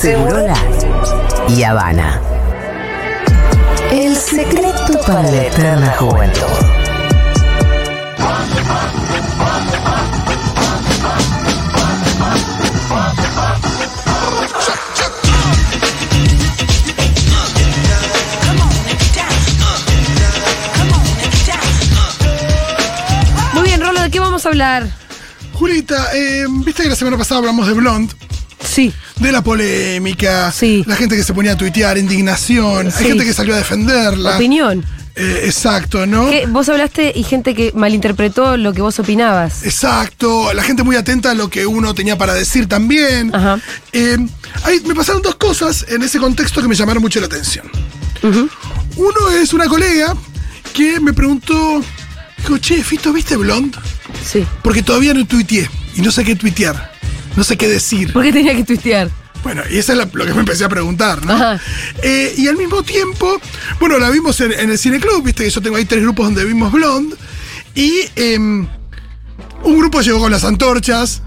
Segurola y Habana. El secreto para la eterna juventud. Muy bien, Rolo, ¿de qué vamos a hablar? Julita, eh, viste que la semana pasada hablamos de Blonde, Sí. de la polémica, Sí. la gente que se ponía a tuitear, indignación, Sí. hay gente que salió a defenderla. Opinión. Eh, exacto, ¿no? Vos hablaste y gente que malinterpretó lo que vos opinabas. Exacto, la gente muy atenta a lo que uno tenía para decir también. Ajá. Eh, ahí me pasaron dos cosas en ese contexto que me llamaron mucho la atención. Uno es una colega que me preguntó, dijo, che, Fito, ¿viste Blonde? Sí. Porque todavía no tuiteé y no sé qué tuitear, no sé qué decir. ¿Por qué tenía que tuitear? Bueno, y eso es lo que me empecé a preguntar, ¿no? Eh, y al mismo tiempo, bueno, la vimos en, en el Cine Club, viste que yo tengo ahí tres grupos donde vimos Blonde. Y em, un grupo llegó con las antorchas.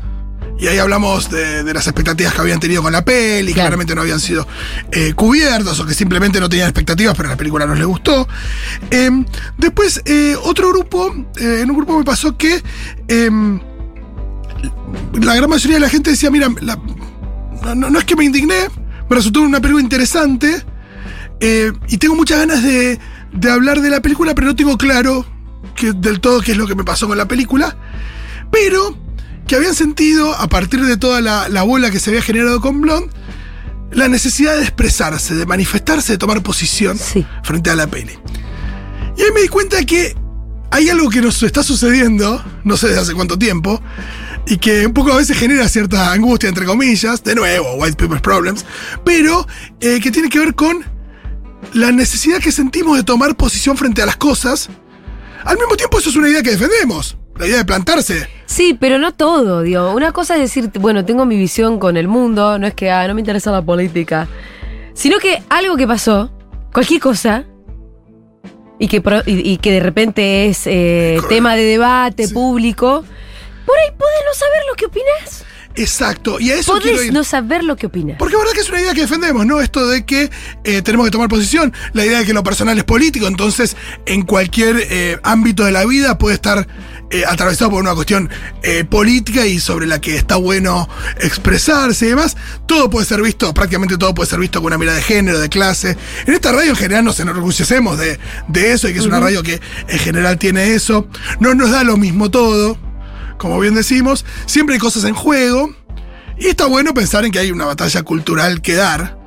Y ahí hablamos de, de las expectativas que habían tenido con la peli, Claro. claramente no habían sido eh, cubiertas o que simplemente no tenían expectativas, pero la película no les gustó. Em, después, eh, otro grupo, eh, en un grupo me pasó que em, la gran mayoría de la gente decía, mira, la- no, no- es que me indigné, me resultó una película interesante eh, y tengo muchas ganas de, de hablar de la película, pero no tengo claro que, del todo qué es lo que me pasó con la película. Pero que habían sentido, a partir de toda la, la bola que se había generado con Blonde, la necesidad de expresarse, de manifestarse, de tomar posición Sí. frente a la peli. Y ahí me di cuenta que hay algo que nos está sucediendo, no sé desde hace cuánto tiempo, y que un poco a veces genera cierta angustia, entre comillas, de nuevo, White People's Problems, pero eh, que tiene que ver con la necesidad que sentimos de tomar posición frente a las cosas. Al mismo tiempo, eso es una idea que defendemos, la idea de plantarse. Sí, pero no todo, digo. Una cosa es decir, bueno, tengo mi visión con el mundo, no es que ah, no me interesa la política, sino que algo que pasó, cualquier cosa, y que, y, y que de repente es eh, tema de debate Sí. público, por ahí podés no saber lo que opinás. Exacto, y a eso quiero Podés ir. no saber lo que opinás. Porque es verdad que es una idea que defendemos, ¿no? Esto de que eh, tenemos que tomar posición, la idea de que lo personal es político, entonces en cualquier eh, ámbito de la vida puede estar eh, atravesado por una cuestión eh, política y sobre la que está bueno expresarse y demás. Todo puede ser visto, prácticamente todo puede ser visto con una mirada de género, de clase. En esta radio en general nos enorgullecemos de, de eso y que es una radio que en general tiene eso. No nos da lo mismo todo, como bien decimos, siempre hay cosas en juego. Y está bueno pensar en que hay una batalla cultural que dar.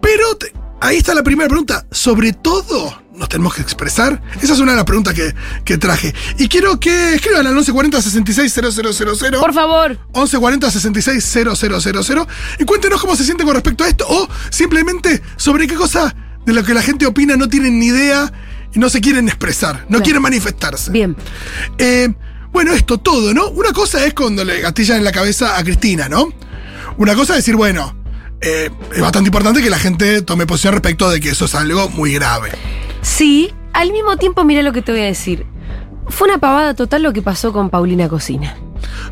Pero te- ahí está la primera pregunta. ¿Sobre todo nos tenemos que expresar? Esa es una de las preguntas que, que traje. Y quiero que escriban al 1140 66 000. Por favor. 1140 66 000 y cuéntenos cómo se sienten con respecto a esto o simplemente sobre qué cosa de lo que la gente opina no tienen ni idea y no se quieren expresar, no quieren manifestarse. Bien. Eh, bueno, esto todo, ¿no? Una cosa es cuando le gatillan en la cabeza a Cristina, ¿no? Una cosa es decir, bueno, eh, es bastante importante que la gente tome posición respecto de que eso es algo muy grave. Sí, al mismo tiempo, mira lo que te voy a decir. Fue una pavada total lo que pasó con Paulina Cocina.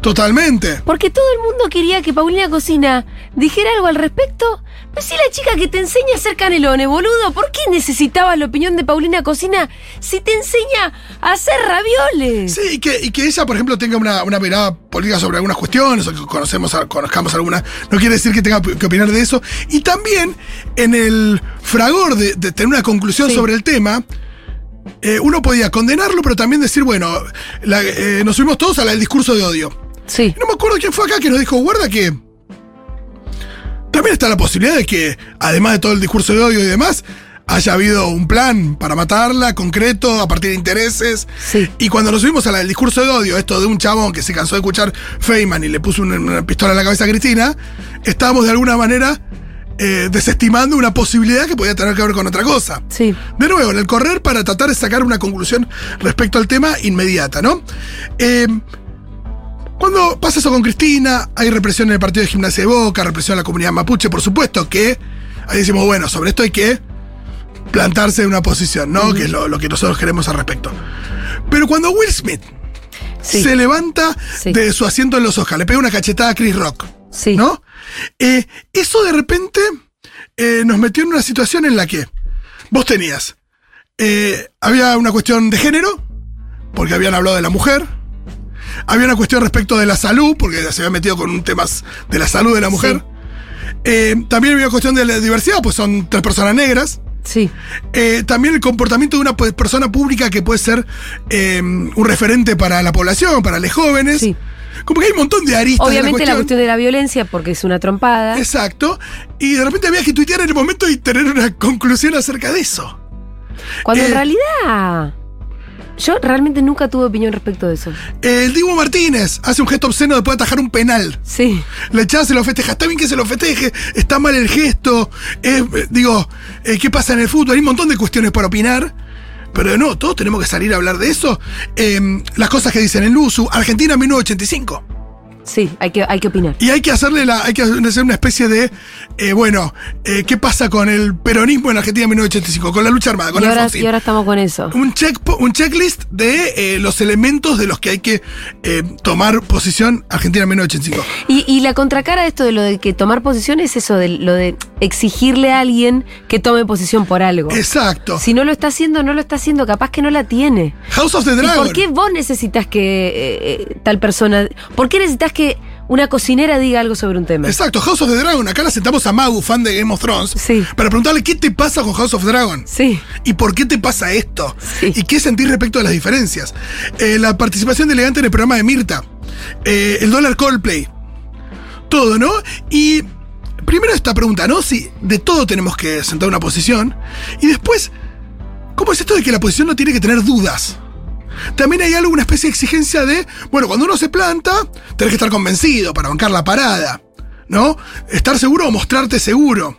Totalmente. Porque todo el mundo quería que Paulina Cocina dijera algo al respecto. Pero si la chica que te enseña a hacer canelones, boludo, ¿por qué necesitabas la opinión de Paulina Cocina si te enseña a hacer ravioles? Sí, y que, y que ella, por ejemplo, tenga una, una mirada política sobre algunas cuestiones, o que conocemos, conozcamos algunas, no quiere decir que tenga que opinar de eso. Y también, en el fragor de, de tener una conclusión Sí. sobre el tema, eh, uno podía condenarlo, pero también decir, bueno, la- eh, nos subimos todos al discurso de odio. Sí. No me acuerdo quién fue acá que nos dijo, guarda que. También está la posibilidad de que, además de todo el discurso de odio y demás, haya habido un plan para matarla, concreto, a partir de intereses. Sí. Y cuando nos subimos a la del discurso de odio, esto de un chabón que se cansó de escuchar Feynman y le puso una, una pistola en la cabeza a Cristina, estábamos de alguna manera eh, desestimando una posibilidad que podía tener que ver con otra cosa. Sí. De nuevo, en el correr para tratar de sacar una conclusión respecto al tema inmediata, ¿no? Eh, cuando pasa eso con Cristina, hay represión en el partido de gimnasia de Boca, represión en la comunidad mapuche, por supuesto que ahí decimos, bueno, sobre esto hay que plantarse en una posición, ¿no? Que es lo, lo que nosotros queremos al respecto. Pero cuando Will Smith Sí. se levanta Sí. de su asiento en los Oscars, le pega una cachetada a Chris Rock, Sí. ¿no? Eh, eso de repente eh, nos metió en una situación en la que vos tenías, eh, había una cuestión de género, porque habían hablado de la mujer, había una cuestión respecto de la salud, porque se había metido con un tema de la salud de la mujer. También había una cuestión de la diversidad, pues son tres personas negras. Sí. Eh, también el comportamiento de una pe- persona pública que puede ser eh, un referente para la población, para los jóvenes. Sí. Como que hay un montón de aristas. de Obviamente la cuestión. cuestión de la violencia, porque es una trompada. Exacto. Y de repente había que tuitear en el momento y tener una conclusión acerca de eso. Cuando en Eh. realidad. Yo realmente nunca tuve opinión respecto de eso. El Dibu Martínez hace un gesto obsceno después de atajar un penal. Sí. La echada se lo festeja. Está bien que se lo festeje. Está mal el gesto. eh, digo, eh, ¿qué pasa en el fútbol? Hay un montón de cuestiones para opinar. Pero no, todos tenemos que salir a hablar de eso. Eh, las cosas que dicen en Luzu. Argentina 1985. Sí, hay que, hay que opinar. Y hay que hacerle la, hay que hacer una especie de, eh, bueno, eh, ¿qué pasa con el peronismo en Argentina en 1985? Con la lucha armada, con Y ahora, Alfonsín. y ahora estamos con eso. Un, check, un checklist de eh, los elementos de los que hay que tomar posición Argentina en 1985. Y, y la contracara de esto de lo de que tomar posición es eso, de lo de exigirle a alguien que tome posición por algo. Exacto. Si no lo está haciendo, no lo está haciendo, capaz que no la tiene. House of the ¿Y Dragon. por qué vos necesitas que eh, eh, tal persona... ¿Por qué necesitas que una cocinera diga algo sobre un tema? Exacto, House of the Dragon. Acá la sentamos a Magu, fan de Game of Thrones, Sí. para preguntarle qué te pasa con House of Dragon. Sí. ¿Y por qué te pasa esto? Sí. ¿Y qué sentís respecto a las diferencias? Eh, la participación de elegante en el programa de Mirta. Eh, el dólar Coldplay. Todo, ¿no? Y primero esta pregunta, ¿no? Si de todo tenemos que sentar una posición. Y después, ¿cómo es esto de que la posición no tiene que tener dudas? También hay algo, una especie de exigencia de, bueno, cuando uno se planta, tenés que estar convencido para bancar la parada, ¿no? Estar seguro o mostrarte seguro.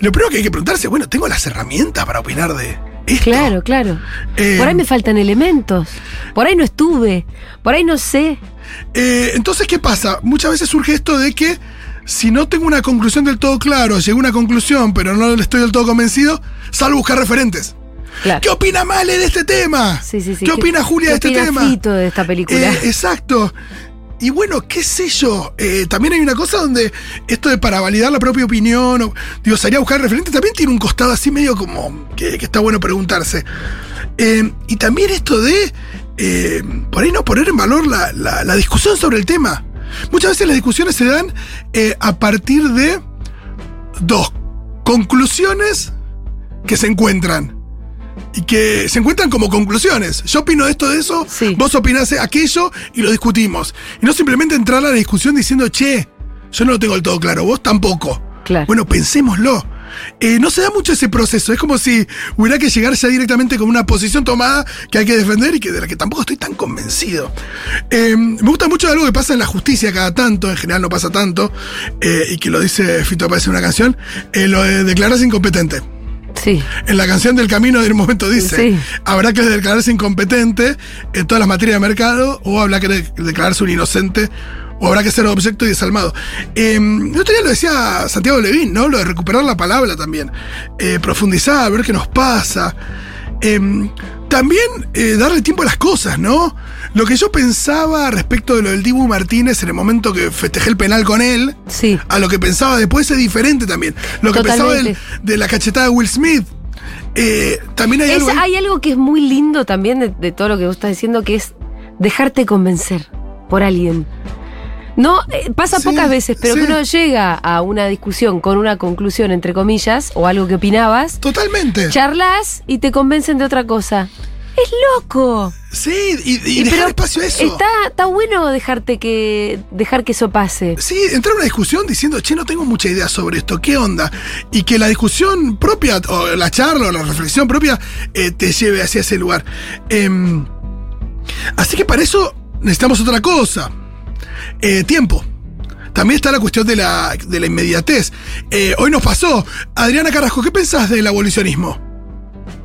Lo primero que hay que preguntarse, bueno, ¿tengo las herramientas para opinar de esto? Claro, claro. Eh, Por ahí me faltan elementos. Por ahí no estuve. Por ahí no sé. Eh, entonces, ¿qué pasa? Muchas veces surge esto de que si no tengo una conclusión del todo claro, llego a una conclusión, pero no estoy del todo convencido, salgo a buscar referentes. Claro. ¿Qué opina Male de este tema? Sí, sí, sí. ¿Qué opina Julia de este tema? Fito de esta película? Eh, exacto. Y bueno, qué sé yo, eh, también hay una cosa donde esto de para validar la propia opinión, o, digo, salir a buscar referentes, también tiene un costado así medio como que, que está bueno preguntarse. Eh, y también esto de, por ahí no poner en valor la, la- la discusión sobre el tema. Muchas veces las discusiones se dan eh, a partir de dos conclusiones que se encuentran. Y que se encuentran como conclusiones. Yo opino esto de eso, Sí. vos opinás aquello y lo discutimos. Y no simplemente entrar a la discusión diciendo, che, yo no lo tengo del todo claro, vos tampoco. Claro. Bueno, pensémoslo. Eh, no se da mucho ese proceso, es como si hubiera que llegar ya directamente con una posición tomada que hay que defender y que de la que tampoco estoy tan convencido. Eh, me gusta mucho algo que pasa en la justicia cada tanto, en general no pasa tanto, eh, y que lo dice Fito Páez en una canción, lo de declararse incompetente. Sí. En la canción del camino de un momento dice, Sí. habrá que declararse incompetente en todas las materias de mercado o habrá que de- declararse un inocente o habrá que ser objeto y desalmado. Eh, el otro día lo decía Santiago Levín, ¿no? Lo de recuperar la palabra también. Eh, profundizar, ver qué nos pasa. Eh, también eh, darle tiempo a las cosas, ¿no? Lo que yo pensaba respecto de lo del Dibu Martínez en el momento que festejé el penal con él, Sí. a lo que pensaba después es diferente también. Lo que pensaba del- de la cachetada de Will Smith. Eh, también hay Es- algo. ahí- hay algo que es muy lindo también de, de todo lo que vos estás diciendo, que es dejarte convencer por alguien. No, eh, pasa Sí, pocas veces, pero sí. que uno llega a una discusión con una conclusión, entre comillas, o algo que opinabas, Totalmente. charlas y te convencen de otra cosa. Es loco. Sí, y, y Y dejar espacio a eso. Está, está bueno dejarte que, dejar que eso pase. Sí, entrar a una discusión diciendo, che, no tengo mucha idea sobre esto, ¿qué onda? Y que la discusión propia, o la charla, o la reflexión propia, eh, te lleve hacia ese lugar. Em, así que para eso necesitamos otra cosa. Eh, tiempo. También está la cuestión de la, de la inmediatez. Eh, hoy nos pasó. Adriana Carrasco, ¿qué pensás del abolicionismo?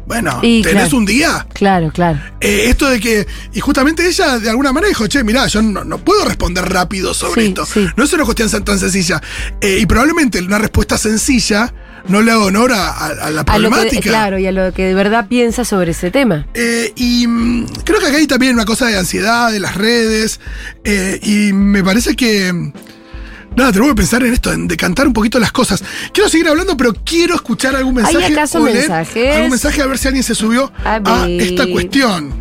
Bueno, Y tenés claro. un día. Claro, claro. Eh, esto de que, y justamente ella de alguna manera dijo, che, mirá, yo no, no puedo responder rápido sobre Sí, esto. sí. No es una cuestión tan sencilla. Eh, y probablemente una respuesta sencilla no le haga honor a, a- a la A lo que, problemática. claro, y a lo que de verdad piensa sobre ese tema. Eh, y mm, creo que acá hay también una cosa de ansiedad de las redes. eh, y me parece que mm, Nada, tenemos que pensar en esto, en decantar un poquito las cosas. Quiero seguir hablando, pero quiero escuchar algún ¿Hay mensaje. acaso o leer mensajes? Algún mensaje a ver si alguien se subió A a, esta cuestión.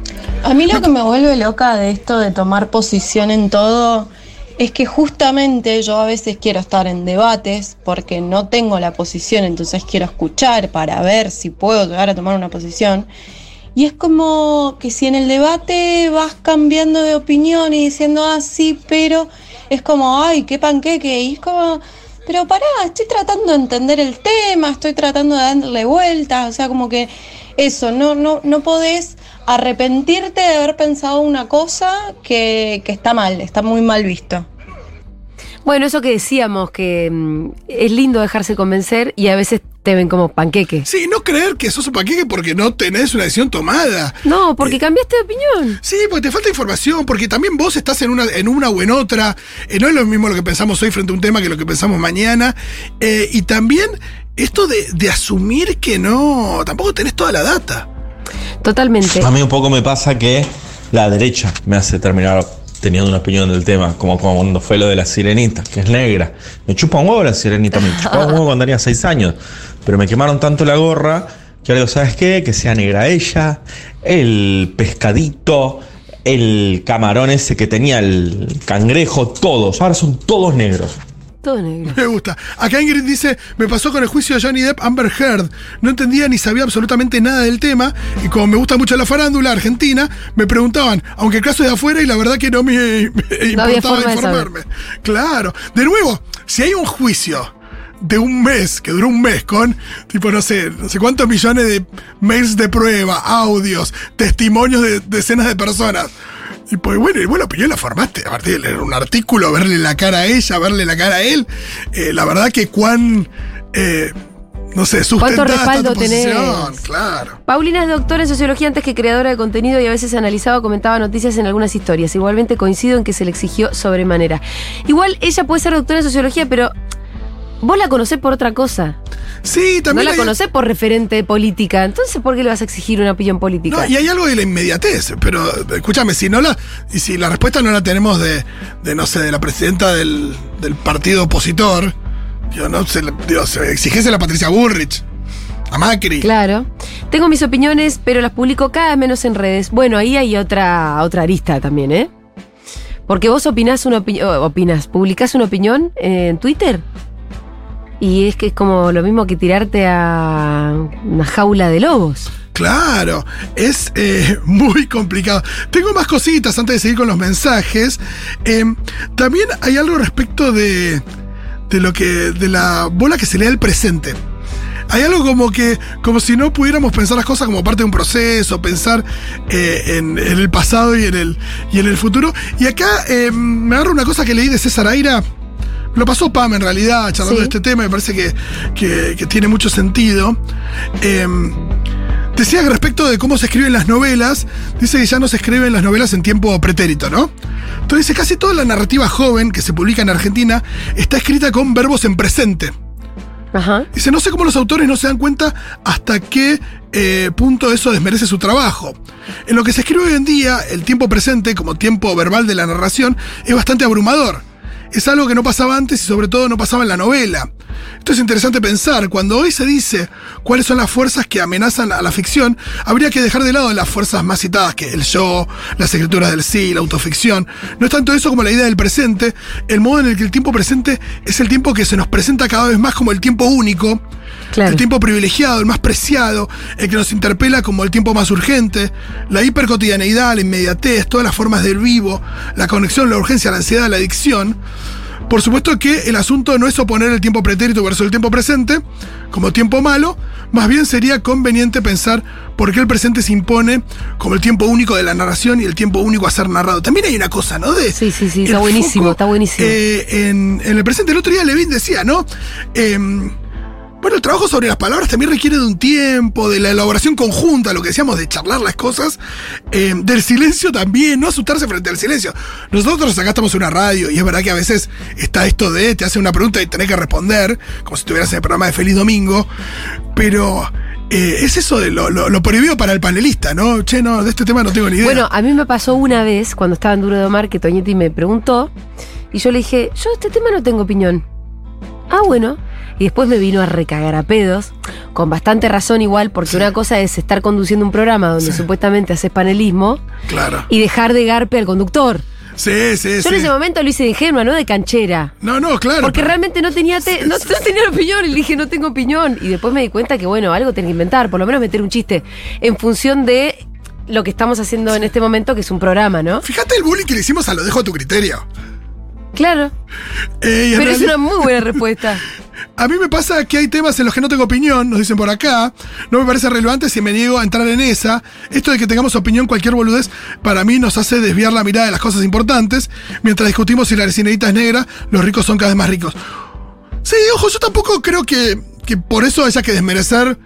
A mí lo que me vuelve loca de esto de tomar posición en todo es que justamente yo a veces quiero estar en debates porque no tengo la posición, entonces quiero escuchar para ver si puedo llegar a tomar una posición. Y es como que si en el debate vas cambiando de opinión y diciendo, ah, sí, pero es como, ay, qué panqueque. Y es como, pero pará, estoy tratando de entender el tema, estoy tratando de darle vueltas, o sea, como que eso, no, no, no podés arrepentirte de haber pensado una cosa que, que está mal, está muy mal visto. Bueno, eso que decíamos, que mm, es lindo dejarse convencer y a veces te ven como panqueque. Sí, no creer que sos un paquete porque no tenés una decisión tomada. No, porque cambiaste de opinión. Sí, porque te falta información, porque también vos estás en una, en una o en otra. eh, no es lo mismo lo que pensamos hoy frente a un tema que lo que pensamos mañana. eh, y también esto de, de asumir que no, tampoco tenés toda la data. Totalmente. A mí un poco me pasa que la derecha me hace terminar teniendo una opinión del tema, como, como cuando fue lo de la sirenita, que es negra. Me chupa un huevo la sirenita, me chupa un huevo cuando tenía seis años, pero me quemaron tanto la gorra que ahora digo, ¿sabes qué? Que sea negra ella, el pescadito, el camarón ese que tenía el cangrejo, todos, ahora son todos negros. Todo negro. Me gusta. Acá Ingrid dice, me pasó con el juicio de Johnny Depp Amber Heard. No entendía ni sabía absolutamente nada del tema. Y como me gusta mucho la farándula argentina, me preguntaban, aunque el caso es de afuera y la verdad que no me, me No había importaba de informarme. Claro. De nuevo, si hay un juicio de un mes, que duró un mes, con tipo, no sé, no sé cuántos millones de mails de prueba, audios, testimonios de decenas de personas. Y pues bueno, y bueno, opinión la formaste. A partir de leer un artículo, verle la cara a ella, verle la cara a él. eh, la verdad que cuán. eh, no sé, está respaldo tenés? Claro. Paulina es doctora en sociología antes que creadora de contenido y a veces analizaba o comentaba noticias en algunas historias. Igualmente coincido en que se le exigió sobremanera. Igual ella puede ser doctora en sociología, pero vos la conocés por otra cosa. Sí, No también. la hay- conocés por referente de política. Entonces, ¿por qué le vas a exigir una opinión política? No, y hay algo de la inmediatez, pero escúchame, si no la. Y si la respuesta no la tenemos de, de no sé, de la presidenta del, del partido opositor, yo no sé, digo, se- exigese a Patricia Bullrich, a Macri. Claro. Tengo mis opiniones, pero las publico cada vez menos en redes. Bueno, ahí hay otra, otra arista también, ¿eh? Porque vos opinás una opinión, opinás, publicás una opinión en Twitter y es que es como lo mismo que tirarte a una jaula de lobos. Claro, es eh, muy complicado. Tengo más cositas antes de seguir con los mensajes. Eh, también hay algo respecto de, de lo que. de la bola que se le da al presente. Hay algo como que, como si no pudiéramos pensar las cosas como parte de un proceso, pensar eh, en, el pasado y en el, y en el futuro. Y acá eh, me agarro una cosa que leí de César Aira. Lo pasó Pam en realidad, charlando Sí. de este tema, me parece que, que- que tiene mucho sentido. Eh, Decía que respecto de cómo se escriben las novelas, dice que ya no se escriben las novelas en tiempo pretérito, ¿no? Entonces dice, casi toda la narrativa joven que se publica en Argentina está escrita con verbos en presente. Ajá. Dice, no sé cómo los autores no se dan cuenta hasta qué eh, punto eso desmerece su trabajo. En lo que se escribe hoy en día, el tiempo presente, como tiempo verbal de la narración, es bastante abrumador. Es algo que no pasaba antes y sobre todo no pasaba en la novela. Esto es interesante pensar. Cuando hoy se dice cuáles son las fuerzas que amenazan a la ficción, habría que dejar de lado las fuerzas más citadas, que el yo, las escrituras del sí, la autoficción. No es tanto eso como la idea del presente, el modo en el que el tiempo presente es el tiempo que se nos presenta cada vez más como el tiempo único, Claro. el tiempo privilegiado, el más preciado, el que nos interpela como el tiempo más urgente, la hipercotidianeidad, la inmediatez, todas las formas del vivo, la conexión, la urgencia, la ansiedad, la adicción. Por supuesto que el asunto no es oponer el tiempo pretérito versus el tiempo presente como tiempo malo, más bien sería conveniente pensar por qué el presente se impone como el tiempo único de la narración y el tiempo único a ser narrado. También hay una cosa, ¿no? De Sí, sí, sí, está buenísimo, está buenísimo. eh, en, en el presente, el otro día Levin decía, ¿no? Em, bueno, el trabajo sobre las palabras también requiere de un tiempo, de la elaboración conjunta, lo que decíamos de charlar las cosas, eh, del silencio también, no asustarse frente al silencio. Nosotros acá estamos en una radio y es verdad que a veces está esto de te hace una pregunta y tenés que responder, como si estuvieras en el programa de Feliz Domingo, pero eh, es eso de lo, lo- lo prohibido para el panelista, ¿no? Che, no, de este tema no tengo ni idea. Bueno, a mí me pasó una vez cuando estaba en Duro de Omar que Toñetti me preguntó Y yo le dije, yo de este tema no tengo opinión. Ah, bueno. Y después me vino a recagar a pedos, con bastante razón igual, porque una cosa es estar conduciendo un programa donde supuestamente haces panelismo Claro. y dejar de garpe al conductor. Sí, sí, Yo sí. en ese momento lo hice de ingenua, no de canchera. No, no, claro. Porque pero- realmente no tenía, te- no, no tenía opinión y le dije, no tengo opinión. Y después me di cuenta que, bueno, algo tenía que inventar, por lo menos meter un chiste en función de lo que estamos haciendo en este momento, que es un programa, ¿no? Fíjate el bullying que le hicimos a lo dejo a tu criterio. Claro. Eh, Pero es una muy buena respuesta. A mí me pasa que hay temas en los que no tengo opinión, nos dicen por acá. No me parece relevante si me niego a entrar en esa. Esto de que tengamos opinión cualquier boludez, para mí nos hace desviar la mirada de las cosas importantes. Mientras discutimos si la sirenita es negra, los ricos son cada vez más ricos. Sí, ojo, yo tampoco creo que, que por eso haya que desmerecer.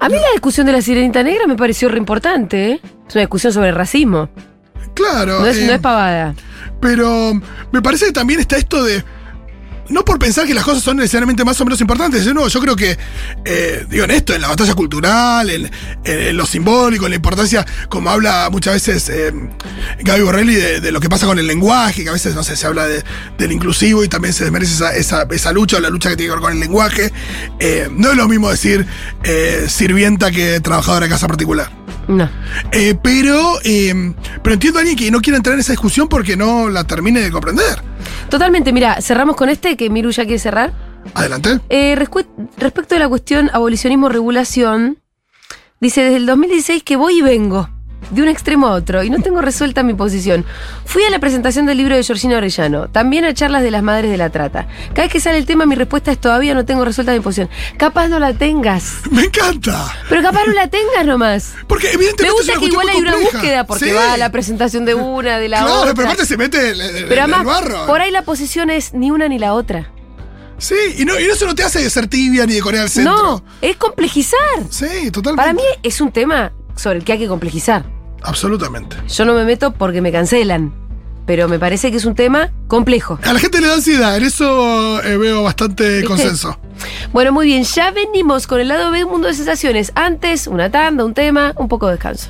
A mí la discusión de la sirenita negra me pareció re importante, ¿eh? Es una discusión sobre racismo. Claro. No es, eh, no es pavada. Pero me parece que también está esto de. No por pensar que las cosas son necesariamente más o menos importantes, yo, no, yo creo que, eh, digo, en esto, en la batalla cultural, en, lo simbólico, en la importancia, como habla muchas veces eh, Gaby Borrelli, de, de lo que pasa con el lenguaje, que a veces, no sé, se habla de- del inclusivo y también se desmerece esa, esa, esa lucha, o la lucha que tiene que ver con el lenguaje. Eh, no es lo mismo decir eh, sirvienta que trabajadora de casa particular. No. Eh, pero, eh, pero entiendo a alguien que no quiere entrar en esa discusión porque no la termine de comprender. Totalmente, mira, cerramos con este, que Miru ya quiere cerrar. Adelante. Eh, respecto de la cuestión abolicionismo-regulación, dice desde el 2016 que voy y vengo, de un extremo a otro, y no tengo resuelta mi posición. Fui a la presentación del libro de Georgina Orellano, también a charlas de las madres de la trata. Cada vez que sale el tema, mi respuesta es todavía no tengo resuelta mi posición. Capaz no la tengas, Me encanta. pero capaz no la tengas nomás. Porque evidentemente Me gusta es una que igual hay una búsqueda, porque Sí. va a la presentación de una, de la Claro, otra. pero aparte se mete el, el- Pero el además, barro. por ahí la posición es ni una ni la otra. Sí, y, no, y eso no te hace de ser tibia ni de Corea del Centro. No, es complejizar. Sí, totalmente. Para mí es un tema sobre el que hay que complejizar. Absolutamente. Yo no me meto porque me cancelan, pero me parece que es un tema complejo. A la gente le da ansiedad, en eso eh, veo bastante ¿Viste? consenso. Bueno, muy bien, ya venimos con el lado B de un mundo de sensaciones. Antes, una tanda, un tema, un poco de descanso.